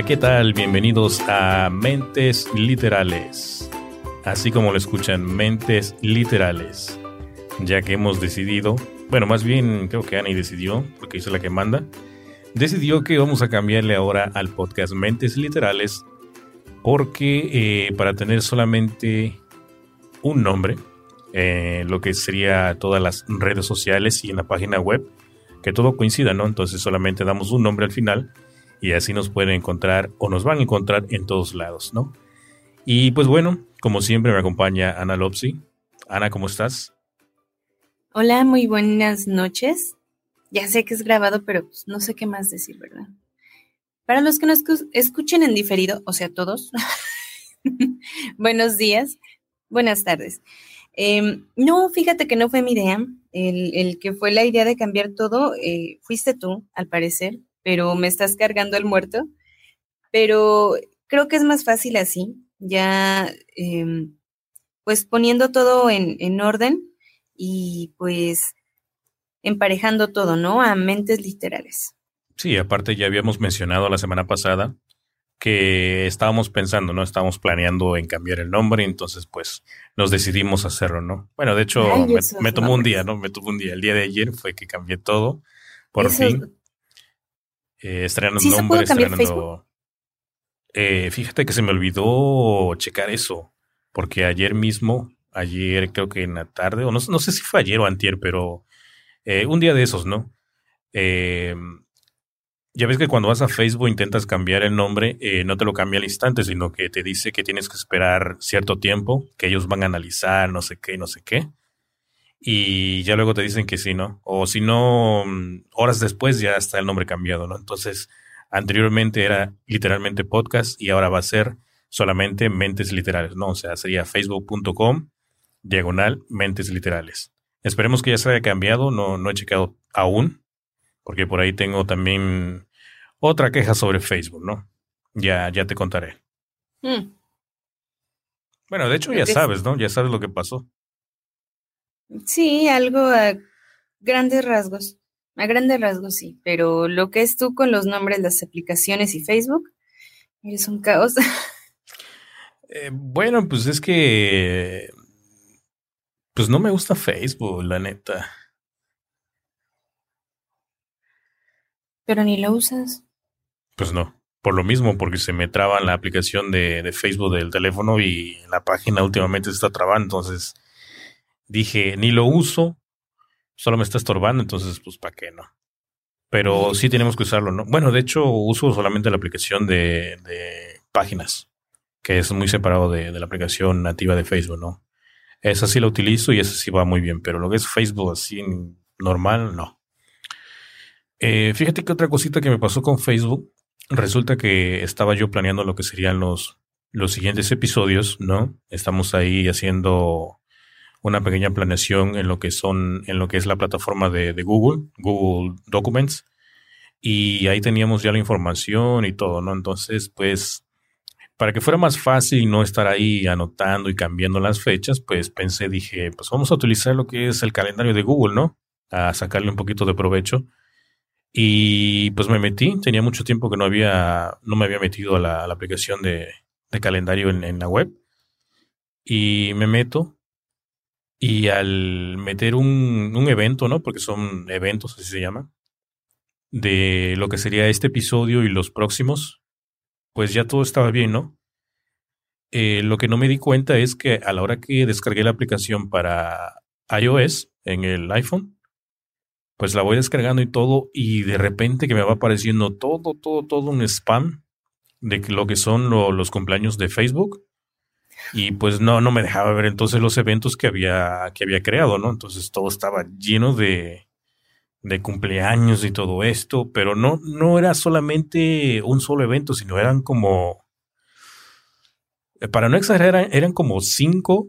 ¿qué tal? Bienvenidos a Mentes Literales. Así como lo escuchan, Mentes Literales. Ya que hemos decidido, bueno, más bien creo que Annie decidió, porque es la que manda, decidió que vamos a cambiarle ahora al podcast Mentes Literales, porque eh, para tener solamente un nombre, eh, lo que sería todas las redes sociales y en la página web, que todo coincida, ¿no? Entonces solamente damos un nombre al final y así nos pueden encontrar o nos van a encontrar en todos lados, ¿no? Y pues bueno, como siempre me acompaña Ana Lopsi. Ana, ¿cómo estás? Hola, muy buenas noches. Ya sé que es grabado, pero pues, no sé qué más decir, ¿verdad? Para los que nos escuchen en diferido, o sea, todos, buenos días, buenas tardes. Em, no, fíjate que no fue mi idea. El, que fue la idea de cambiar todo, eh, fuiste tú, al parecer pero me estás cargando el muerto. Pero creo que es más fácil así, ya em, pues poniendo todo en, en orden y pues emparejando todo, ¿no? A mentes literales. Sí, aparte ya habíamos mencionado la semana pasada que estábamos pensando, ¿no? Estábamos planeando en cambiar el nombre, entonces pues nos decidimos hacerlo, ¿no? Bueno, de hecho me, tomó un día, ¿no? Me tomó un día. El día de ayer fue que cambié todo, por fin. Eh, estrenando ¿Sí nombre, estrenando. Eh, fíjate que se me olvidó checar eso, porque ayer mismo, ayer creo que en la tarde, o no, no sé si fue ayer o antier, pero eh, un día de esos, ¿no? Eh, ya ves que cuando vas a Facebook intentas cambiar el nombre, eh, no te lo cambia al instante, sino que te dice que tienes que esperar cierto tiempo, que ellos van a analizar, no sé qué, no sé qué y ya luego te dicen que sí, ¿no? O si no, mm, horas después ya está el nombre cambiado, ¿no? Entonces, anteriormente era literalmente podcast y ahora va a ser solamente mentes literales, ¿no? O sea, sería facebook.com diagonal mentes literales. Esperemos que ya se haya cambiado, no, no he checado aún, porque por ahí tengo también otra queja sobre Facebook, ¿no? Ya, ya te contaré. Hmm. Bueno, de hecho ya sabes, ¿no? Ya sabes lo que pasó. Sí, algo a grandes rasgos. A grandes rasgos sí, pero lo que es tú con los nombres, las aplicaciones y Facebook, eres un caos. Eh, bueno, pues es que. Pues no me gusta Facebook, la neta. Pero ni lo usas. Pues no. Por lo mismo, porque se me traba la aplicación de, de Facebook del teléfono y la página últimamente se está trabando, entonces dije, ni lo uso, solo me está estorbando, entonces pues para qué no. Pero sí tenemos que usarlo, ¿no? Bueno, de hecho uso solamente la aplicación de, de páginas, que es muy separado de, de, la aplicación nativa de Facebook, ¿no? Esa sí la utilizo y esa sí va muy bien, pero lo que es Facebook así normal, no. Eh, fíjate que otra cosita que me pasó con Facebook, resulta que estaba yo planeando lo que serían los, los siguientes episodios, ¿no? Estamos ahí haciendo una pequeña planeación en lo que son, en lo que es la plataforma de, Google, Google Documents, y ahí teníamos ya la información y todo, ¿no? Entonces, pues, para que fuera más fácil no estar ahí anotando y cambiando las fechas, pues pensé, dije, pues vamos a utilizar lo que es el calendario de Google, ¿no? A sacarle un poquito de provecho. Y pues me metí, tenía mucho tiempo que no había, no me había metido a la, aplicación de, calendario en, en, la web. Y me meto y al meter un, un, evento, ¿no? Porque son eventos, así se llama, de lo que sería este episodio y los próximos, pues ya todo estaba bien, ¿no? Eh, lo que no me di cuenta es que a la hora que descargué la aplicación para iOS en el iPhone, pues la voy descargando y todo, y de repente que me va apareciendo todo, todo, todo un spam de lo que son los cumpleaños de Facebook y pues no, no me dejaba ver entonces los eventos que había, que había creado, ¿no? Entonces todo estaba lleno de, de cumpleaños y todo esto, pero no, no era solamente un solo evento, sino eran como, eh, para no exagerar, eran, como cinco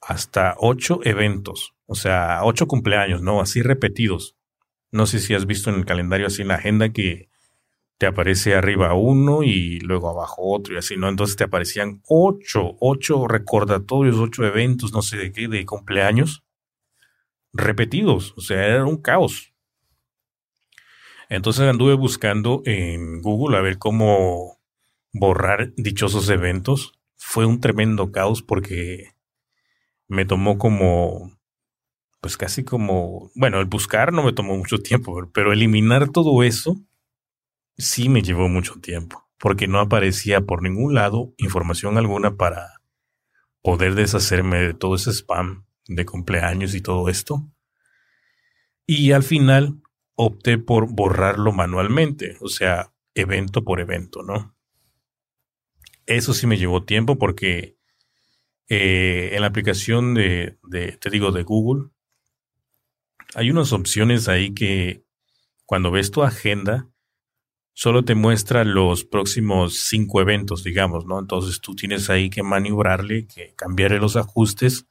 hasta ocho eventos, o sea, ocho cumpleaños, ¿no? Así repetidos. No sé si has visto en el calendario así en la agenda que te aparece arriba uno y luego abajo otro y así, ¿no? Entonces te aparecían ocho, ocho recordatorios, ocho eventos, no sé de qué, de cumpleaños repetidos, o sea, era un caos. Entonces anduve buscando en Google a ver cómo borrar dichosos eventos. Fue un tremendo caos porque me tomó como, pues casi como, bueno, el buscar no me tomó mucho tiempo, pero eliminar todo eso sí me llevó mucho tiempo, porque no aparecía por ningún lado información alguna para poder deshacerme de todo ese spam de cumpleaños y todo esto. Y al final opté por borrarlo manualmente, o sea, evento por evento, ¿no? Eso sí me llevó tiempo porque eh, en la aplicación de, de, te digo, de Google, hay unas opciones ahí que cuando ves tu agenda, solo te muestra los próximos cinco eventos, digamos, ¿no? Entonces tú tienes ahí que maniobrarle, que cambiarle los ajustes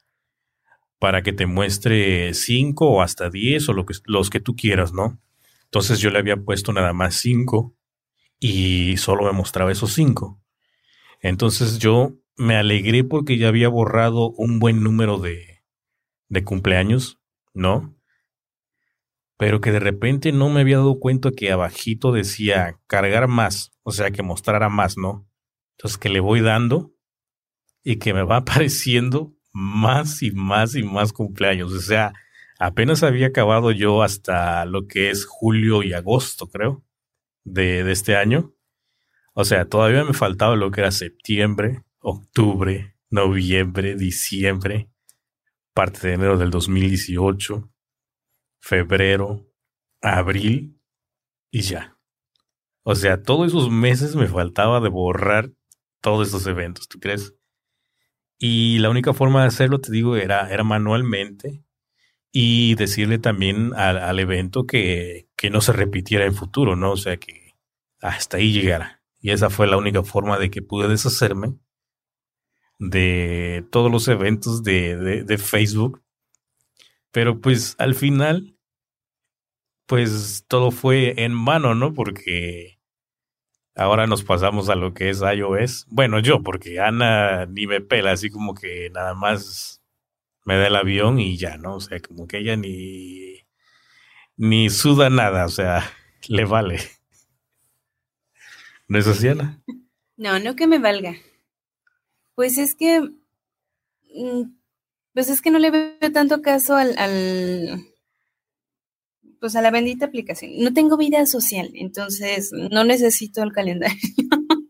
para que te muestre cinco o hasta diez o lo que, los que tú quieras, ¿no? Entonces yo le había puesto nada más cinco y solo me mostraba esos cinco. Entonces yo me alegré porque ya había borrado un buen número de, de cumpleaños, ¿no? Pero que de repente no me había dado cuenta que abajito decía cargar más, o sea que mostrara más, ¿no? Entonces que le voy dando y que me va apareciendo más y más y más cumpleaños. O sea, apenas había acabado yo hasta lo que es julio y agosto, creo, de, de este año. O sea, todavía me faltaba lo que era septiembre, octubre, noviembre, diciembre, parte de enero del 2018, febrero, abril y ya. O sea, todos esos meses me faltaba de borrar todos esos eventos, ¿tú crees? Y la única forma de hacerlo, te digo, era, era manualmente y decirle también al, evento que, que, no se repitiera en futuro, ¿no? O sea, que hasta ahí llegara. Y esa fue la única forma de que pude deshacerme de todos los eventos de, de, de Facebook. Pero pues al final, pues todo fue en mano, ¿no? Porque Ahora nos pasamos a lo que es iOS. Bueno, yo, porque Ana ni me pela, así como que nada más me da el avión y ya, ¿no? O sea, como que ella ni, ni suda nada, o sea, le vale. ¿No es así, Ana? No, no que me valga. Pues es que, mm, pues es que no le veo tanto caso al, al pues a la bendita aplicación. No tengo vida social, entonces no necesito el calendario.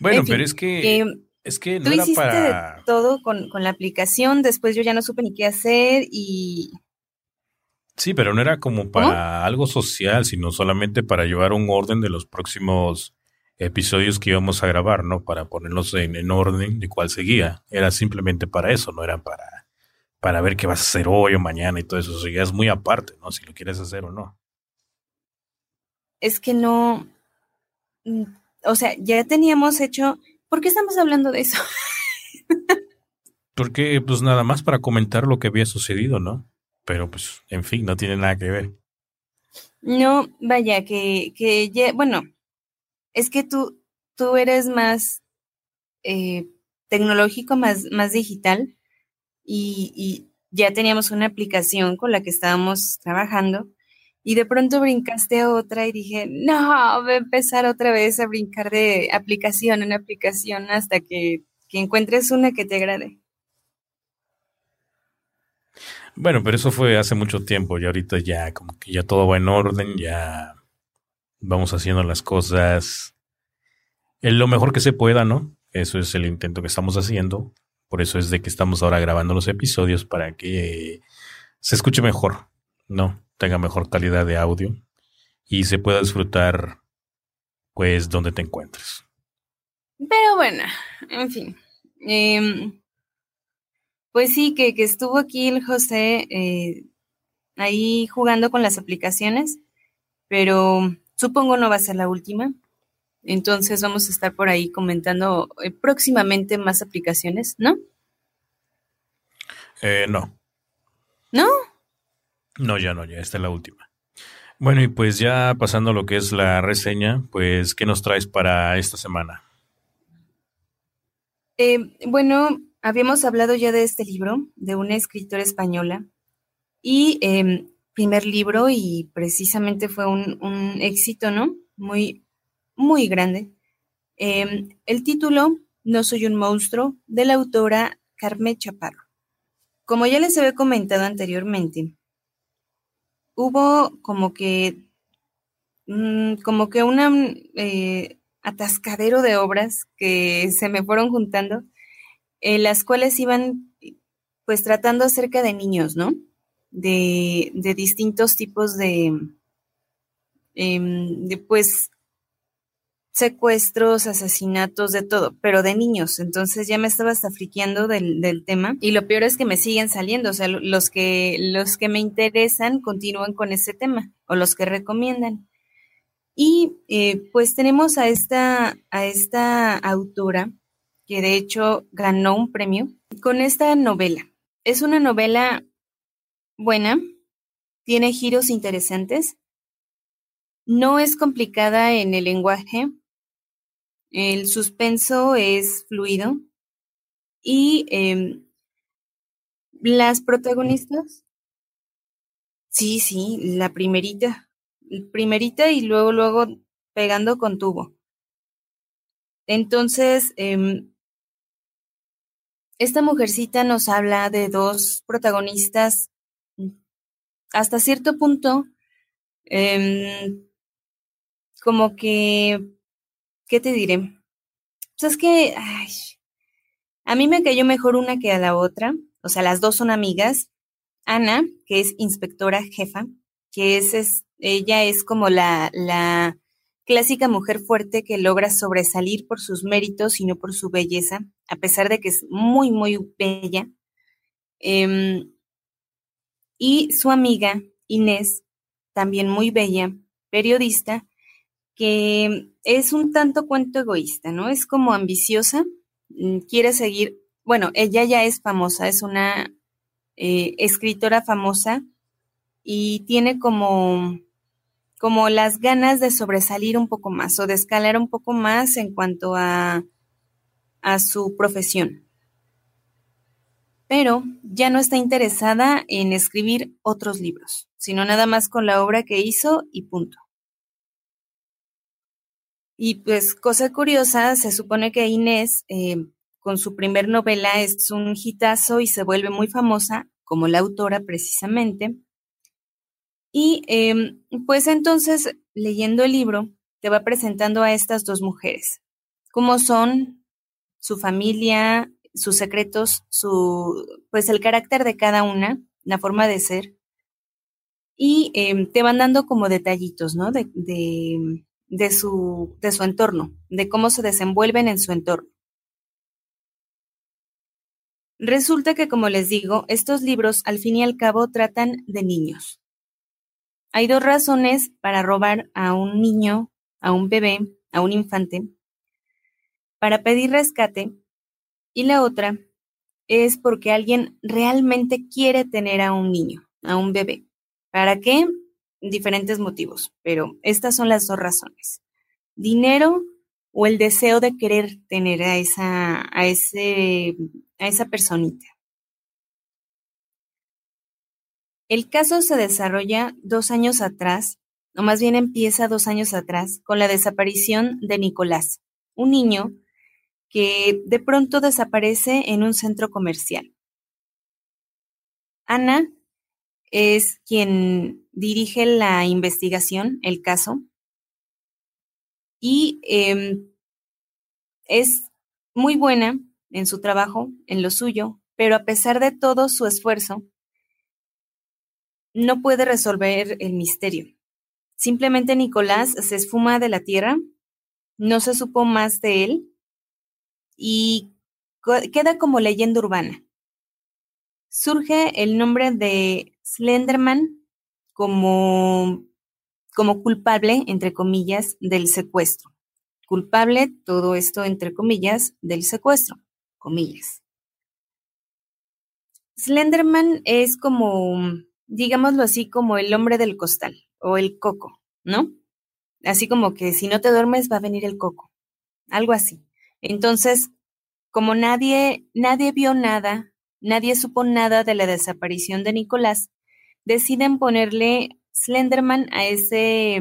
bueno, pero es que, es que no era para todo con, con la aplicación, después yo ya no supe ni qué hacer y Sí, pero no era como para algo social, sino solamente para llevar un orden de los próximos episodios que íbamos a grabar, ¿no? Para ponerlos en, en orden de cuál seguía. Era simplemente para eso, no era para para ver qué vas a hacer hoy o mañana y todo eso. O ya es muy aparte, ¿no? Si lo quieres hacer o no. Es que no. Mm, o sea, ya teníamos hecho. ¿Por qué estamos hablando de eso? Porque, pues nada más para comentar lo que había sucedido, ¿no? Pero, pues, en fin, no tiene nada que ver. No, vaya, que, que ya, bueno, es que tú, tú eres más eh, tecnológico, más, más digital y, ya teníamos una aplicación con la que estábamos trabajando y de pronto brincaste otra y dije, no, voy a empezar otra vez a brincar de aplicación en aplicación hasta que, que encuentres una que te agrade. Bueno, pero eso fue hace mucho tiempo y ahorita ya como que ya todo va en orden, ya vamos haciendo las cosas lo mejor que se pueda, ¿no? Eso es el intento que estamos haciendo. Por eso es de que estamos ahora grabando los episodios para que se escuche mejor, ¿no? Tenga mejor calidad de audio y se pueda disfrutar, pues, donde te encuentres. Pero bueno, en fin. Em, pues sí, que, que, estuvo aquí el José eh, ahí jugando con las aplicaciones, pero supongo no va a ser la última. Entonces vamos a estar por ahí comentando eh, próximamente más aplicaciones, ¿no? Eh, no. ¿No? No, ya no, ya esta es la última. Bueno, y pues ya pasando a lo que es la reseña, pues, ¿qué nos traes para esta semana? Eh, bueno, habíamos hablado ya de este libro, de una escritora española, y em, primer libro y precisamente fue un, un éxito, ¿no? Muy, muy grande. Em, el título, No soy un monstruo, de la autora Carmen Chaparro. Como ya les había comentado anteriormente, hubo como que, mm, como que un eh, atascadero de obras que se me fueron juntando, las cuales iban pues tratando acerca de niños, ¿no? De, de distintos tipos de, em, de pues secuestros, asesinatos, de todo, pero de niños. Entonces ya me estaba hasta friqueando del, del, tema. Y lo peor es que me siguen saliendo. O sea, los que, los que me interesan continúan con ese tema, o los que recomiendan. Y eh, pues tenemos a esta, a esta autora, que de hecho ganó un premio, con esta novela. Es una novela buena, tiene giros interesantes, no es complicada en el lenguaje, el suspenso es fluido. Y eh, las protagonistas, sí, sí, la primerita, primerita y luego, luego pegando con tubo. Entonces, eh, esta mujercita nos habla de dos protagonistas hasta cierto punto, eh, como que ¿qué te diré? Pues es que ay, a mí me cayó mejor una que a la otra. O sea, las dos son amigas. Ana, que es inspectora jefa, que es, es ella es como la, la clásica mujer fuerte que logra sobresalir por sus méritos y no por su belleza, a pesar de que es muy, muy bella. Eh, y su amiga, Inés, también muy bella, periodista, que es un tanto cuento egoísta, ¿no? Es como ambiciosa, mm, quiere seguir, bueno, ella ya es famosa, es una eh, escritora famosa y tiene como, como las ganas de sobresalir un poco más o de escalar un poco más en cuanto a, a su profesión. Pero ya no está interesada en escribir otros libros, sino nada más con la obra que hizo y punto. Y pues cosa curiosa, se supone que Inés, eh, con su primer novela, es un hitazo y se vuelve muy famosa como la autora precisamente. Y eh, pues entonces, leyendo el libro, te va presentando a estas dos mujeres, cómo son, su familia, sus secretos, su, pues el carácter de cada una, la forma de ser. Y eh, te van dando como detallitos, ¿no? De, de, de su, de su entorno, de cómo se desenvuelven en su entorno. Resulta que, como les digo, estos libros al fin y al cabo tratan de niños. Hay dos razones para robar a un niño, a un bebé, a un infante, para pedir rescate, y la otra es porque alguien realmente quiere tener a un niño, a un bebé. ¿Para qué? diferentes motivos, pero estas son las dos razones. Dinero o el deseo de querer tener a esa, a ese, a esa personita. El caso se desarrolla dos años atrás, o más bien empieza dos años atrás, con la desaparición de Nicolás, un niño que de pronto desaparece en un centro comercial. Ana es quien dirige la investigación, el caso, y eh, es muy buena en su trabajo, en lo suyo, pero a pesar de todo su esfuerzo, no puede resolver el misterio. Simplemente Nicolás se esfuma de la tierra, no se supo más de él y queda como leyenda urbana. Surge el nombre de Slenderman como, como culpable, entre comillas, del secuestro. Culpable, todo esto entre comillas, del secuestro, comillas. Slenderman es como, digámoslo así, como el hombre del costal o el coco, ¿no? Así como que si no te duermes va a venir el coco, algo así. Entonces, como nadie, nadie vio nada, nadie supo nada de la desaparición de Nicolás, deciden ponerle Slenderman a ese,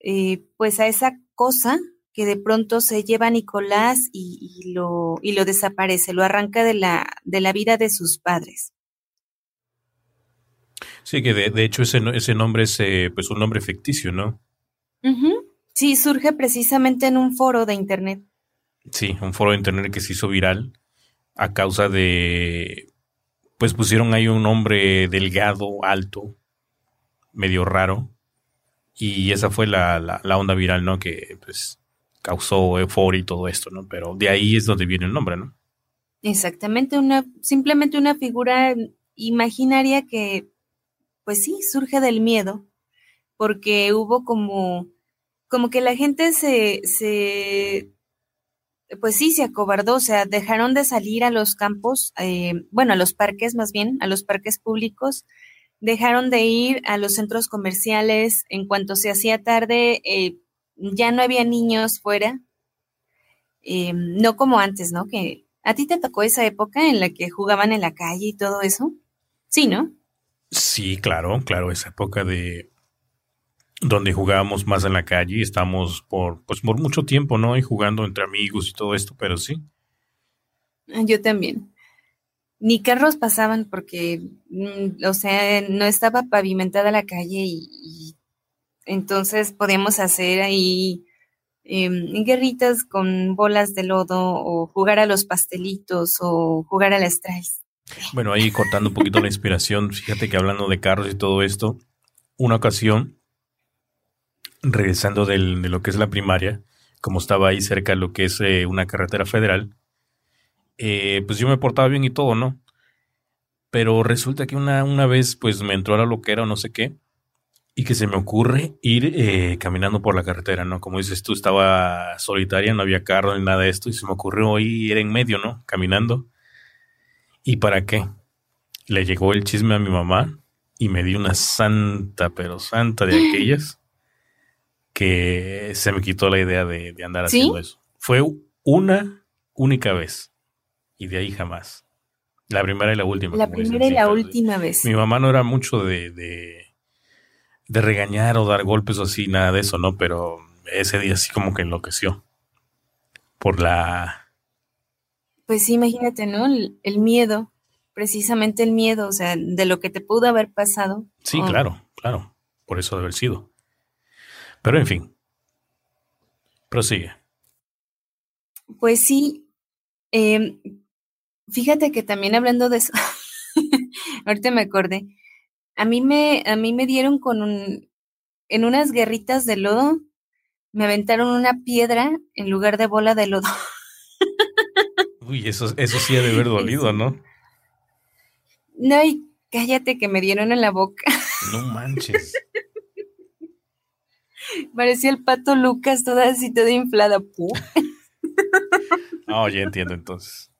eh, pues a esa cosa que de pronto se lleva a Nicolás y, lo, y lo desaparece, lo arranca de la, de la vida de sus padres. Sí, que de, hecho ese, ese nombre es eh, pues un nombre ficticio, ¿no? Sí, surge precisamente en un foro de internet. Sí, un foro de internet que se hizo viral a causa de, pues pusieron ahí un hombre delgado, alto, medio raro, y esa fue la, la, onda viral, ¿no? Que pues causó euforia y todo esto, ¿no? Pero de ahí es donde viene el nombre, ¿no? Exactamente, una, simplemente una figura imaginaria que, pues sí, surge del miedo, porque hubo como, como que la gente se, se pues sí, se acobardó, o sea, dejaron de salir a los campos, eh, bueno, a los parques más bien, a los parques públicos, dejaron de ir a los centros comerciales, en cuanto se hacía tarde, eh, ya no había niños fuera, eh, no como antes, ¿no? Que a ti te tocó esa época en la que jugaban en la calle y todo eso, sí, ¿no? Sí, claro, claro, esa época de donde jugábamos más en la calle y estamos por, pues, por mucho tiempo, ¿no? Y jugando entre amigos y todo esto, pero sí. Ah, yo también. Ni carros pasaban porque, mm, o sea, no estaba pavimentada la calle y, entonces podíamos hacer ahí em, guerritas con bolas de lodo o jugar a los pastelitos o jugar a las traes. Bueno, ahí cortando un poquito la inspiración, fíjate que hablando de carros y todo esto, una ocasión regresando de lo que es la primaria, como estaba ahí cerca de lo que es eh, una carretera federal, eh, pues yo me portaba bien y todo, ¿no? Pero resulta que una, una vez pues me entró a la loquera o no sé qué, y que se me ocurre ir eh, caminando por la carretera, ¿no? Como dices tú, estaba solitaria, no había carro ni nada de esto, y se me ocurrió ir en medio, ¿no? Caminando. ¿Y para qué? Le llegó el chisme a mi mamá y me dio una santa, pero santa de aquellas que se me quitó la idea de, andar haciendo eso. Fue una única vez y de ahí jamás. La primera y la última. La primera y la última vez. Mi mamá no era mucho de, de, de, regañar o dar golpes o así, nada de eso, ¿no? Pero ese día sí como que enloqueció. Por la... Pues sí, imagínate, ¿no? El, miedo, precisamente el miedo, o sea, de lo que te pudo haber pasado. Sí, claro, claro. Por eso de haber sido. Pero en fin, prosigue. Pues sí, em, fíjate que también hablando de eso, ahorita me acordé, a mí me, a mí me dieron con un, en unas guerritas de lodo, me aventaron una piedra en lugar de bola de lodo. Uy, eso, eso sí ha de haber dolido, ¿no? No, y cállate que me dieron en la boca. No manches. Parecía el pato Lucas, toda así, toda inflada. No, ya entiendo entonces.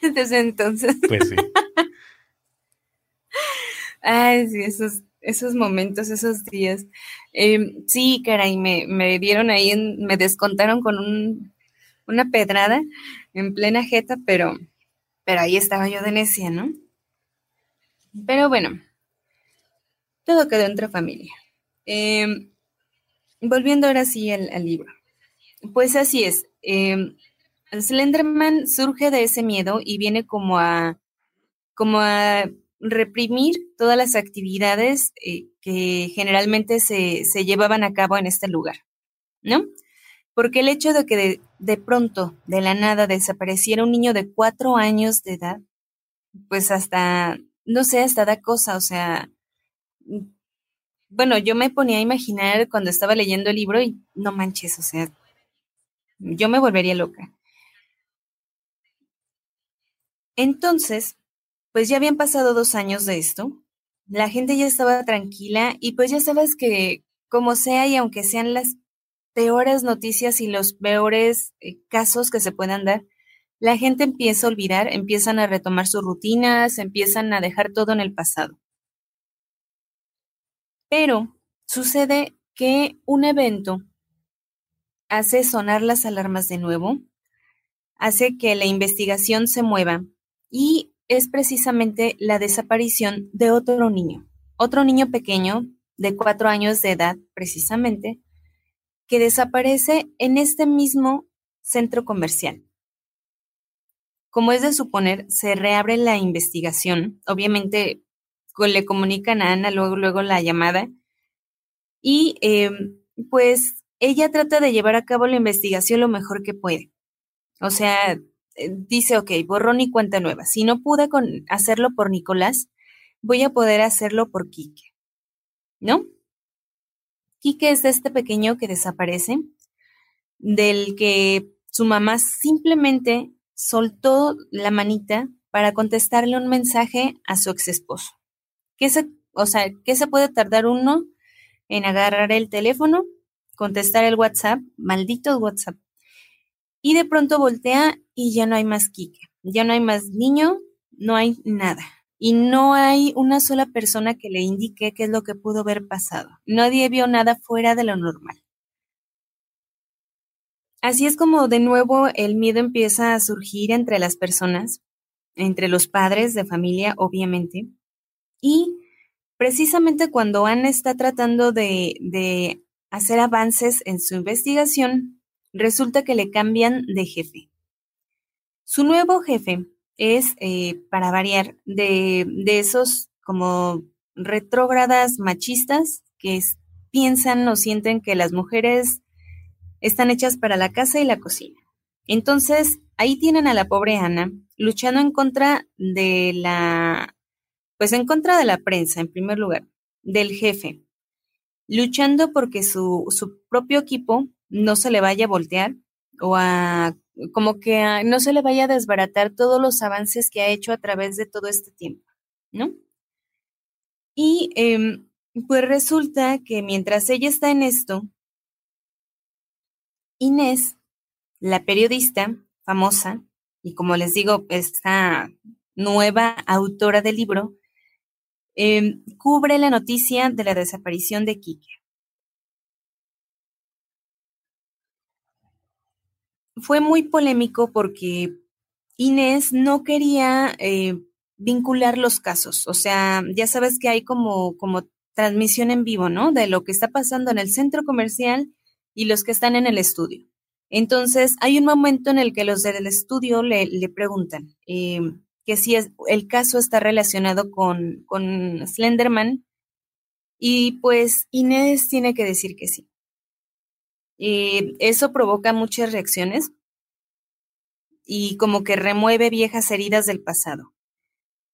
Desde entonces. Pues sí. Ay, sí, esos, esos momentos, esos días. Em, sí, caray, me, me dieron ahí, me descontaron con un, una pedrada en plena jeta, pero, pero ahí estaba yo de necia, ¿no? Pero bueno, todo quedó entre familia. Em, volviendo ahora sí al, libro. Pues así es. Eh, Slenderman surge de ese miedo y viene como a, como a reprimir todas las actividades eh, que generalmente se, llevaban a cabo en este lugar, ¿no? Porque el hecho de que de, de, pronto, de la nada, desapareciera un niño de cuatro años de edad, pues hasta, no sé, hasta da cosa, o sea, bueno, yo me ponía a imaginar cuando estaba leyendo el libro y no manches, o sea, yo me volvería loca. Entonces, pues ya habían pasado dos años de esto, la gente ya estaba tranquila y pues ya sabes que como sea y aunque sean las peores noticias y los peores eh, casos que se puedan dar, la gente empieza a olvidar, empiezan a retomar sus rutinas, empiezan a dejar todo en el pasado. Pero sucede que un evento hace sonar las alarmas de nuevo, hace que la investigación se mueva y es precisamente la desaparición de otro niño, otro niño pequeño de cuatro años de edad, precisamente, que desaparece en este mismo centro comercial. Como es de suponer, se reabre la investigación. Obviamente le comunican a Ana luego, luego la llamada. Y em, pues ella trata de llevar a cabo la investigación lo mejor que puede. O sea, eh, dice, ok, borrón y cuenta nueva. Si no pude con hacerlo por Nicolás, voy a poder hacerlo por Quique. ¿No? Quique es este pequeño que desaparece, del que su mamá simplemente soltó la manita para contestarle un mensaje a su ex esposo. ¿Qué se, o sea, ¿qué se puede tardar uno en agarrar el teléfono, contestar el WhatsApp, maldito WhatsApp? Y de pronto voltea y ya no hay más Quique, ya no hay más niño, no hay nada. Y no hay una sola persona que le indique qué es lo que pudo haber pasado. Nadie vio nada fuera de lo normal. Así es como de nuevo el miedo empieza a surgir entre las personas, entre los padres de familia, obviamente. Y precisamente cuando Ana está tratando de, hacer avances en su investigación, resulta que le cambian de jefe. Su nuevo jefe es, eh, para variar, de, de, esos como retrógradas machistas que piensan o sienten que las mujeres están hechas para la casa y la cocina. Entonces, ahí tienen a la pobre Ana luchando en contra de la, pues en contra de la prensa, en primer lugar, del jefe, luchando porque su, su propio equipo no se le vaya a voltear o a, como que no se le vaya a desbaratar todos los avances que ha hecho a través de todo este tiempo, ¿no? Y em, pues resulta que mientras ella está en esto, Inés, la periodista famosa, y como les digo, esta nueva autora del libro, em, cubre la noticia de la desaparición de Quique. Fue muy polémico porque Inés no quería eh, vincular los casos. O sea, ya sabes que hay como, como transmisión en vivo, ¿no? De lo que está pasando en el centro comercial y los que están en el estudio. Entonces, hay un momento en el que los del estudio le, preguntan em, que si es, el caso está relacionado con, con Slenderman y pues Inés tiene que decir que sí. Y eso provoca muchas reacciones y como que remueve viejas heridas del pasado,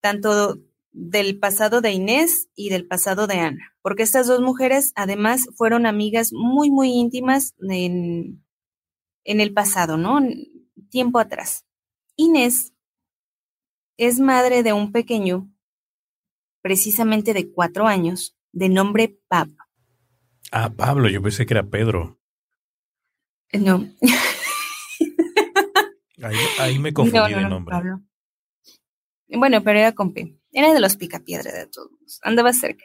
tanto del pasado de Inés y del pasado de Ana, porque estas dos mujeres además fueron amigas muy, muy íntimas en, en el pasado, ¿no? Tiempo atrás. Inés es madre de un pequeño, precisamente de cuatro años, de nombre Pablo. Ah, Pablo, yo pensé que era Pedro. No. ahí, me confundí de nombre. Bueno, pero era con P. Era de los picapiedra de todos. Andaba cerca.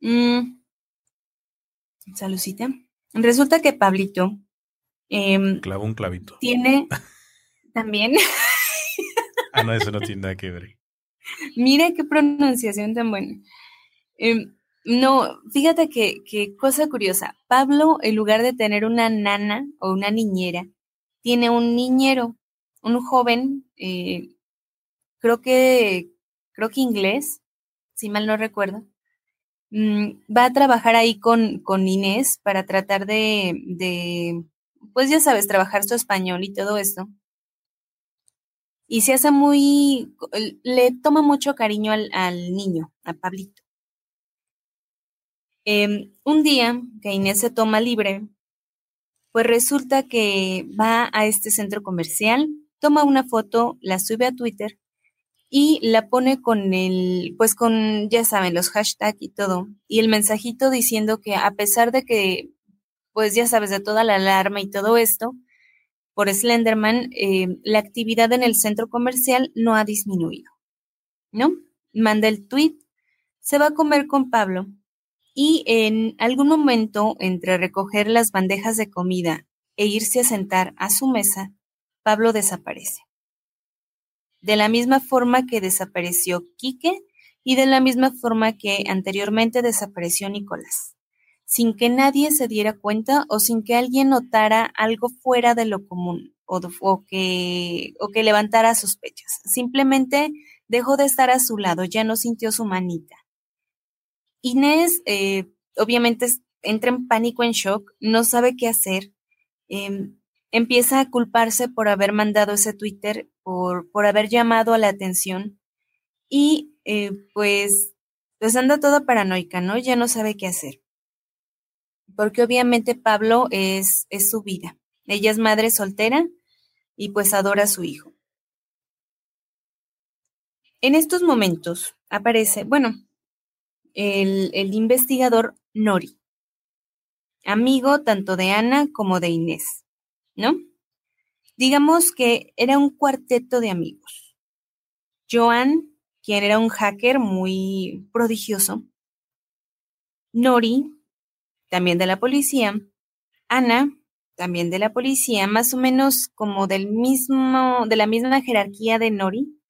Mm. Salucita. Resulta que Pablito. Eh, Clavo un clavito. Tiene también. ah, no, eso no tiene que ver. Mira qué pronunciación tan buena. Em, no, fíjate que, que, cosa curiosa. Pablo, en lugar de tener una nana o una niñera, tiene un niñero, un joven eh, creo que, creo que inglés, si mal no recuerdo, mm, va a trabajar ahí con, con Inés para tratar de, de, pues ya sabes, trabajar su español y todo esto. Y se hace muy, le toma mucho cariño al, al niño, a Pablito. Em, un día que Inés se toma libre, pues resulta que va a este centro comercial, toma una foto, la sube a Twitter y la pone con el, pues con, ya saben, los hashtags y todo, y el mensajito diciendo que a pesar de que, pues ya sabes, de toda la alarma y todo esto, por Slenderman, eh, la actividad en el centro comercial no ha disminuido, ¿no? Manda el tweet, se va a comer con Pablo y en algún momento, entre recoger las bandejas de comida e irse a sentar a su mesa, Pablo desaparece. de la misma forma que desapareció Quique y de la misma forma que anteriormente desapareció Nicolás, sin que nadie se diera cuenta o sin que alguien notara algo fuera de lo común o, que, o que levantara sospechas. Simplemente dejó de estar a su lado, ya no sintió su manita. Inés, eh, obviamente, entra en pánico, en shock, no sabe qué hacer. Em, empieza a culparse por haber mandado ese Twitter, por, haber llamado a la atención y eh, pues, pues anda toda paranoica, ¿no? Ya no sabe qué hacer. Porque obviamente Pablo es, es su vida. Ella es madre soltera y pues adora a su hijo. En estos momentos aparece, bueno, el, el investigador Nori, amigo tanto de Ana como de Inés, ¿no? Digamos que era un cuarteto de amigos. Joan, quien era un hacker muy prodigioso. Nori, también de la policía. Ana, también de la policía, más o menos como del mismo, de la misma jerarquía de Nori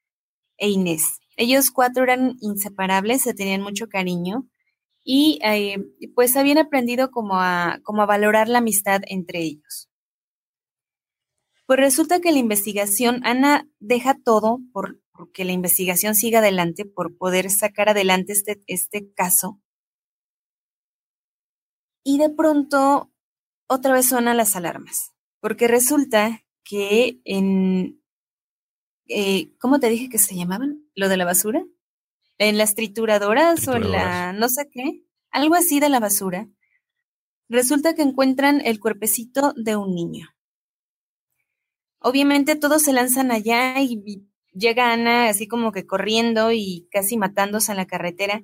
e Inés. Ellos cuatro eran inseparables, se tenían mucho cariño y eh, pues habían aprendido como a, como a valorar la amistad entre ellos. Pues resulta que la investigación, Ana deja todo por, que la investigación siga adelante, por poder sacar adelante este, este caso. Y de pronto otra vez suenan las alarmas, porque resulta que en, eh, ¿cómo te dije que se llamaban? ¿Lo de la basura? En las trituradoras, o en la no sé qué, algo así de la basura, resulta que encuentran el cuerpecito de un niño. Obviamente todos se lanzan allá y, y llega Ana así como que corriendo y casi matándose en la carretera.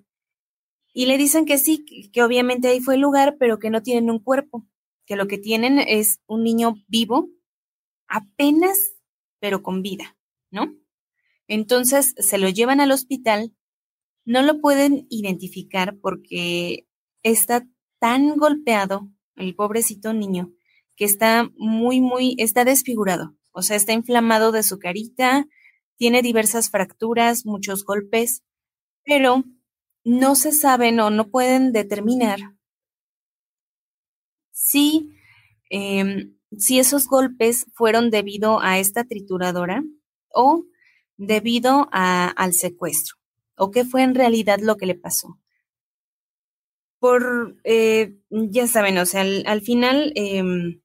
Y le dicen que sí, que obviamente ahí fue el lugar, pero que no tienen un cuerpo que lo que tienen es un niño vivo, apenas, pero con vida, ¿no? Entonces se lo llevan al hospital, no lo pueden identificar porque está tan golpeado el pobrecito niño que está muy, muy, está desfigurado, o sea, está inflamado de su carita, tiene diversas fracturas, muchos golpes, pero no se saben o no pueden determinar si, em, si esos golpes fueron debido a esta trituradora o debido al secuestro, o qué fue en realidad lo que le pasó. Por, eh, ya saben, o sea, al, final, em,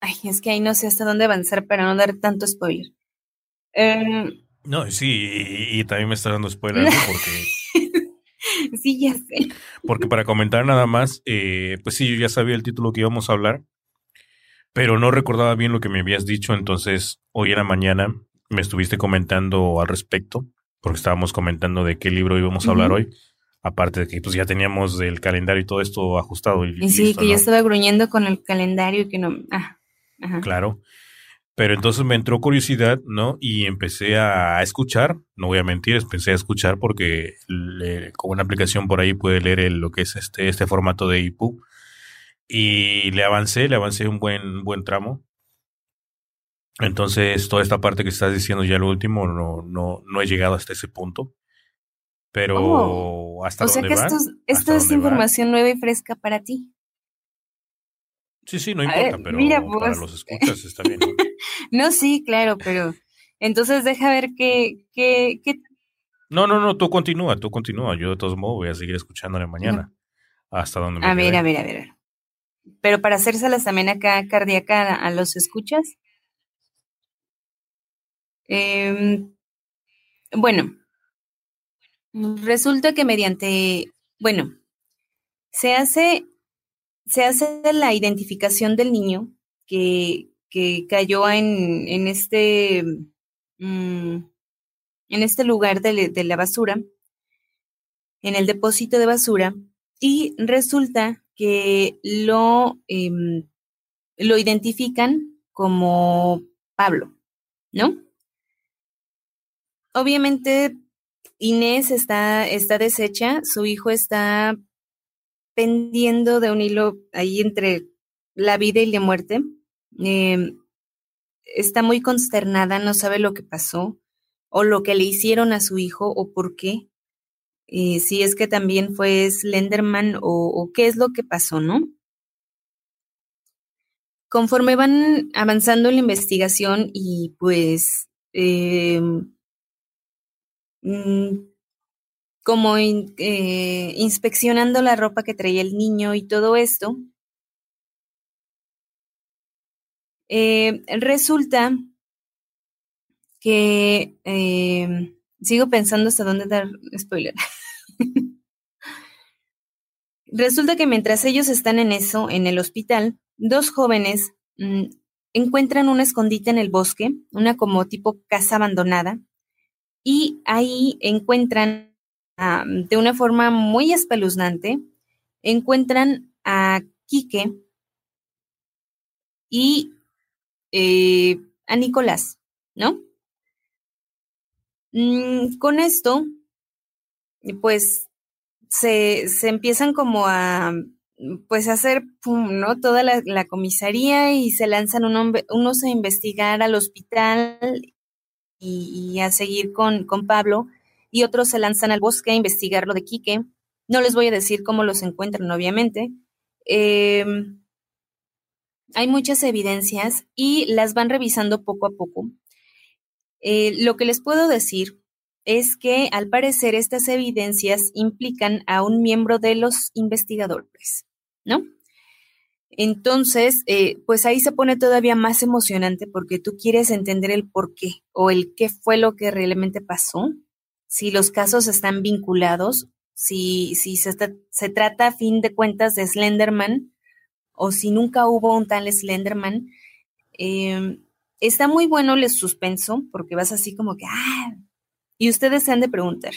ay, es que ahí no sé hasta dónde avanzar para no dar tanto spoiler. Em, no, sí, y, también me está dando spoiler porque sí, ya sé. Porque para comentar nada más, eh, pues sí, yo ya sabía el título que íbamos a hablar, pero no recordaba bien lo que me habías dicho, entonces hoy en la mañana me estuviste comentando al respecto, porque estábamos comentando de qué libro íbamos a hablar hoy. Aparte de que pues ya teníamos el calendario y todo esto ajustado. Y, sí, que yo estaba gruñendo con el calendario y que no. Ah, claro. Pero entonces me entró curiosidad, ¿no? Y empecé a escuchar, no voy a mentir, empecé a escuchar porque con una aplicación por ahí puede leer lo que es este, este formato de EPUB. Y le avancé, le avancé un buen, buen tramo. Entonces, toda esta parte que estás diciendo ya lo último, no, no, no he llegado hasta ese punto. Pero oh, hasta o sea que esto, esto es información nueva y fresca para ti. Sí, sí, no importa, pero para pues. los escuchas está bien. ¿no? sí, claro, pero entonces deja ver qué, qué, qué... No, no, no, tú continúa, tú continúa. Yo de todos modos voy a seguir escuchándole mañana. Hasta donde me A ver, a ver, a ver. Pero para hacérselas también acá cardíaca a, los escuchas. Em, bueno, resulta que mediante, bueno, se hace se hace la identificación del niño que, que cayó en, en este, mm, en este lugar de, la basura, en el depósito de basura, y resulta que lo, em, lo identifican como Pablo, ¿no? Obviamente Inés está, está deshecha, su hijo está pendiendo de un hilo ahí entre la vida y la muerte. Em, está muy consternada, no sabe lo que pasó o lo que le hicieron a su hijo o por qué. Eh, si es que también fue Slenderman o, qué es lo que pasó, ¿no? Conforme van avanzando en la investigación y pues em, como eh, inspeccionando la ropa que traía el niño y todo esto, eh, resulta que em, sigo pensando hasta dónde dar spoiler. Resulta que mientras ellos están en eso, en el hospital, dos jóvenes mm, encuentran un escondite en el bosque, una como tipo casa abandonada, y ahí encuentran de una forma muy espeluznante, encuentran a Quique y eh, a Nicolás, ¿no? Mm, con esto, pues se, se empiezan como a pues hacer ¿no? toda la, comisaría y se lanzan unos a investigar al hospital y, a seguir con, con, Pablo y otros se lanzan al bosque a investigar lo de Quique. No les voy a decir cómo los encuentran, obviamente. Em, hay muchas evidencias y las van revisando poco a poco. Eh, lo que les puedo decir es que al parecer estas evidencias implican a un miembro de los investigadores, ¿no? Entonces, eh, pues ahí se pone todavía más emocionante porque tú quieres entender el por qué o el qué fue lo que realmente pasó, si los casos están vinculados, si, si se, se trata a fin de cuentas de Slenderman o si nunca hubo un tal Slenderman. Eh, está muy bueno el suspenso porque vas así como que, ah, y ustedes se han de preguntar,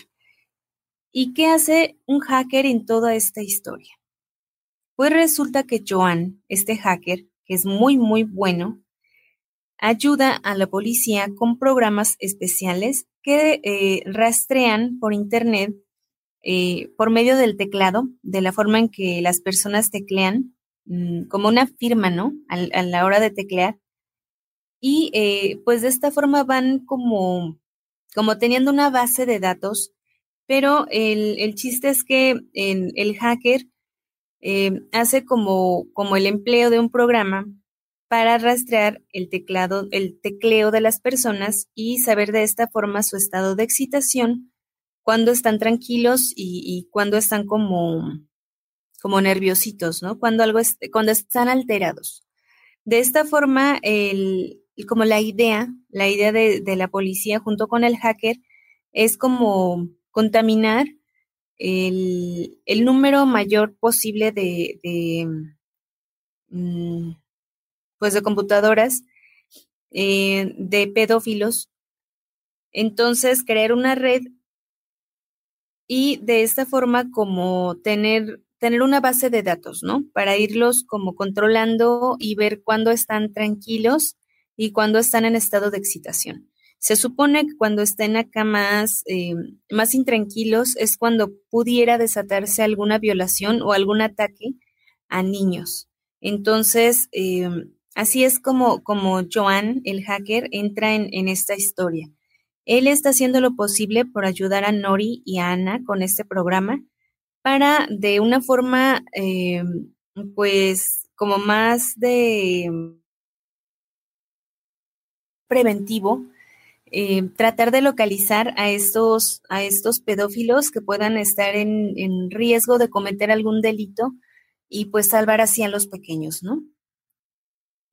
¿y qué hace un hacker en toda esta historia? Pues resulta que Joan, este hacker, que es muy, muy bueno, ayuda a la policía con programas especiales que eh, rastrean por Internet eh, por medio del teclado, de la forma en que las personas teclean, mm, como una firma, ¿no? a la hora de teclear y eh, pues de esta forma van como, como teniendo una base de datos, pero el, chiste es que el, hacker eh, hace como, como el empleo de un programa para rastrear el teclado, el tecleo de las personas y saber de esta forma su estado de excitación, cuando están tranquilos y, cuando están como, como nerviositos, ¿no? Cuando algo cuando están alterados. De esta forma, el, como la idea, la idea de, la policía junto con el hacker es como contaminar el, número mayor posible de, mm, pues de computadoras eh, de pedófilos. Entonces, crear una red y de esta forma como tener, tener una base de datos, ¿no? Para irlos como controlando y ver cuándo están tranquilos y cuando están en estado de excitación. Se supone que cuando estén acá más, eh, más intranquilos es cuando pudiera desatarse alguna violación o algún ataque a niños. Entonces, eh, así es como, como Joan, el hacker, entra en, esta historia. Él está haciendo lo posible por ayudar a Nori y a Ana con este programa para de una forma, eh, pues, como más de preventivo, eh, tratar de localizar a estos, a estos pedófilos que puedan estar en, riesgo de cometer algún delito y pues salvar así a los pequeños, ¿no?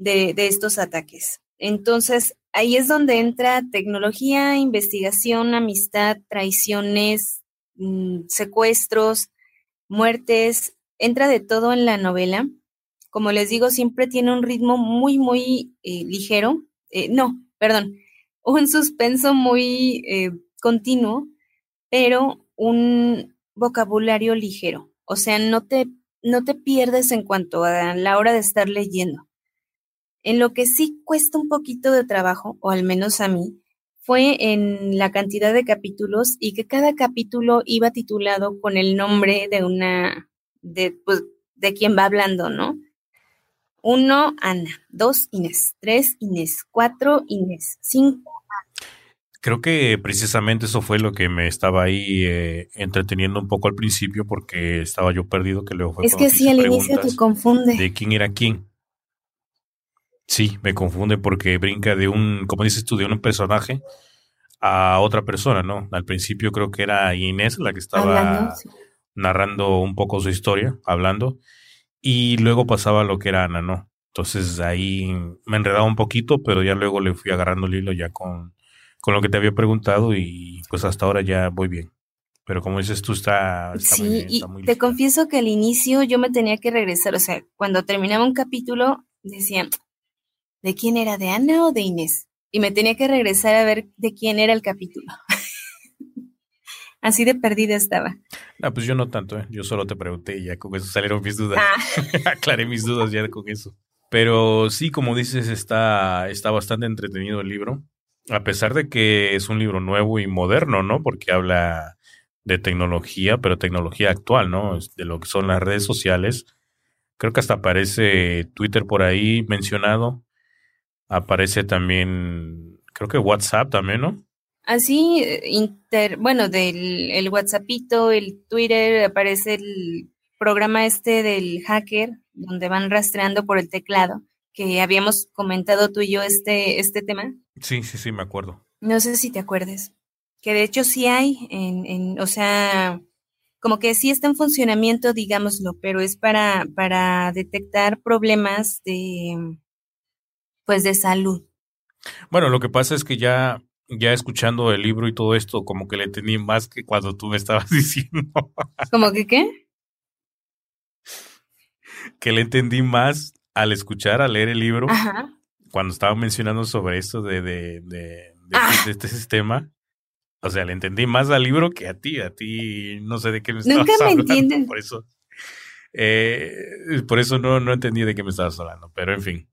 De, estos ataques. Entonces, ahí es donde entra tecnología, investigación, amistad, traiciones, mm, secuestros, muertes, entra de todo en la novela. Como les digo, siempre tiene un ritmo muy, muy eh, ligero. Eh, no, perdón, un suspenso muy eh, continuo, pero un vocabulario ligero. O sea, no te, no te pierdes en cuanto a la hora de estar leyendo. En lo que sí cuesta un poquito de trabajo, o al menos a mí, fue en la cantidad de capítulos y que cada capítulo iba titulado con el nombre de una, de, pues, de quien va hablando, ¿no? Uno, Ana. Dos, Inés. Tres, Inés. Cuatro, Inés. Cinco. Creo que precisamente eso fue lo que me estaba ahí eh, entreteniendo un poco al principio porque estaba yo perdido que luego fue Es que sí, al inicio te confunde. De quién era quién. Sí, me confunde porque brinca de un, como dices tú, de un personaje a otra persona, ¿no? Al principio creo que era Inés la que estaba narrando un poco su historia, hablando, y luego pasaba lo que era Ana, ¿no? Entonces ahí me enredaba un poquito, pero ya luego le fui agarrando el hilo ya con, con lo que te había preguntado y pues hasta ahora ya voy bien. Pero como dices tú, está, sí, muy bien, y te confieso que al inicio yo me tenía que regresar, o sea, cuando terminaba un capítulo decían, ¿de quién era? ¿De Ana o de Inés? Y me tenía que regresar a ver de quién era el capítulo. Así de perdida estaba. Ah, pues yo no tanto, ¿eh? yo solo te pregunté y ya con eso salieron mis dudas. Ah. Aclaré mis dudas ya con eso. Pero sí, como dices, está, está bastante entretenido el libro a pesar de que es un libro nuevo y moderno, ¿no? Porque habla de tecnología, pero tecnología actual, ¿no? De lo que son las redes sociales. Creo que hasta aparece Twitter por ahí mencionado. Aparece también, creo que WhatsApp también, ¿no? Así, inter, bueno, del el WhatsAppito, el Twitter, aparece el programa este del hacker, donde van rastreando por el teclado que habíamos comentado tú y yo este, este tema. Sí, sí, sí, me acuerdo. No sé si te acuerdes. Que de hecho sí hay, en, en, o sea, como que sí está en funcionamiento, digámoslo, pero es para, para detectar problemas de, pues, de salud. Bueno, lo que pasa es que ya, ya escuchando el libro y todo esto, como que le entendí más que cuando tú me estabas diciendo. ¿Cómo que qué? que le entendí más al escuchar, al leer el libro, cuando estaba mencionando sobre esto de, de, de, ah. este sistema, o sea, le entendí más al libro que a ti. A ti no sé de qué me estabas Nunca me entienden. Por eso, eh, por eso no, no entendí de qué me estabas hablando. Pero en fin,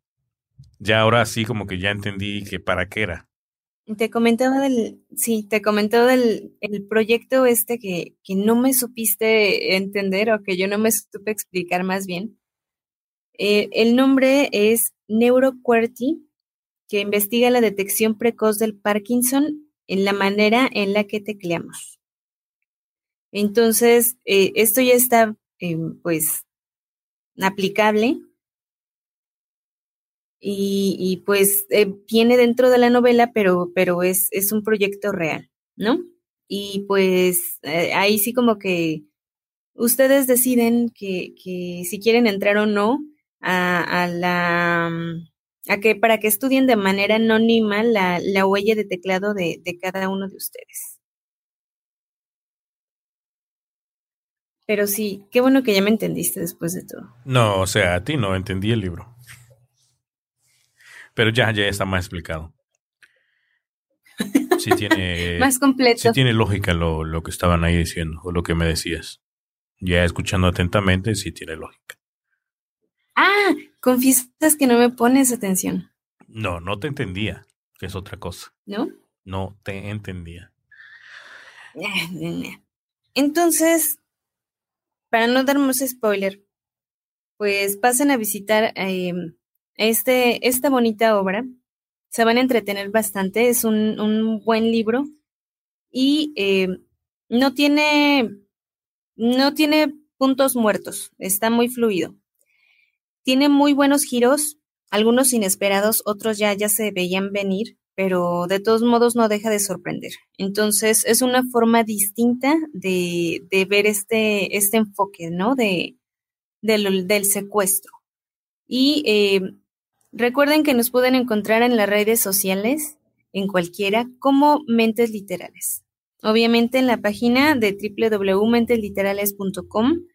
ya ahora sí como que ya entendí que para qué era. Te comentaba del, sí, te comentaba del el proyecto este que, que no me supiste entender o que yo no me supe explicar más bien. Eh, el nombre es NeuroQWERTY, que investiga la detección precoz del Parkinson en la manera en la que tecleamos. Entonces, eh, esto ya está, eh, pues, aplicable y, pues viene dentro de la novela, pero, pero es, es un proyecto real, ¿no? Y pues ahí sí como que ustedes deciden que, que si quieren entrar o no, a, la mm, a que para que estudien de manera anónima la, la huella de teclado de, de cada uno de ustedes. Pero sí, qué bueno que ya me entendiste después de todo. No, o sea, a ti no entendí el libro. Pero ya, ya está más explicado. Sí tiene. más completo. Sí tiene lógica lo, lo que estaban ahí diciendo, o lo que me decías. Ya escuchando atentamente, sí tiene lógica. Ah, confiesas que no me pones atención. No, no te entendía, que es otra cosa. ¿No? No te entendía. Entonces, para no dar más spoiler, pues pasen a visitar em, este, esta bonita obra. Se van a entretener bastante, es un, un buen libro y em, no tiene, no tiene puntos muertos, está muy fluido. Tiene muy buenos giros, algunos inesperados, otros ya, ya se veían venir, pero de todos modos no deja de sorprender. Entonces es una forma distinta de, de ver este, este enfoque, ¿no? De, del, del secuestro. Y eh, recuerden que nos pueden encontrar en las redes sociales, en cualquiera, como Mentes Literales. Obviamente en la página de www.mentesliterales.com,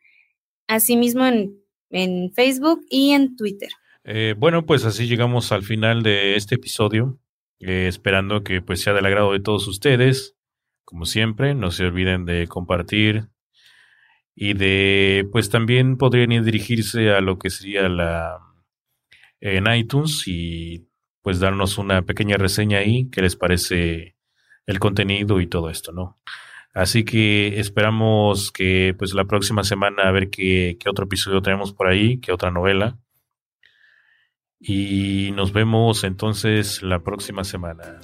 asimismo en en Facebook y en Twitter. Eh, bueno, pues así llegamos al final de este episodio, eh, esperando que pues sea del agrado de todos ustedes. Como siempre, no se olviden de compartir y de pues también podrían ir dirigirse a lo que sería la en iTunes y pues darnos una pequeña reseña ahí, qué les parece el contenido y todo esto, ¿no? Así que esperamos que pues la próxima semana a ver qué, qué otro episodio tenemos por ahí, qué otra novela. Y nos vemos entonces la próxima semana.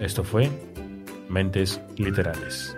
Esto fue Mentes Literales.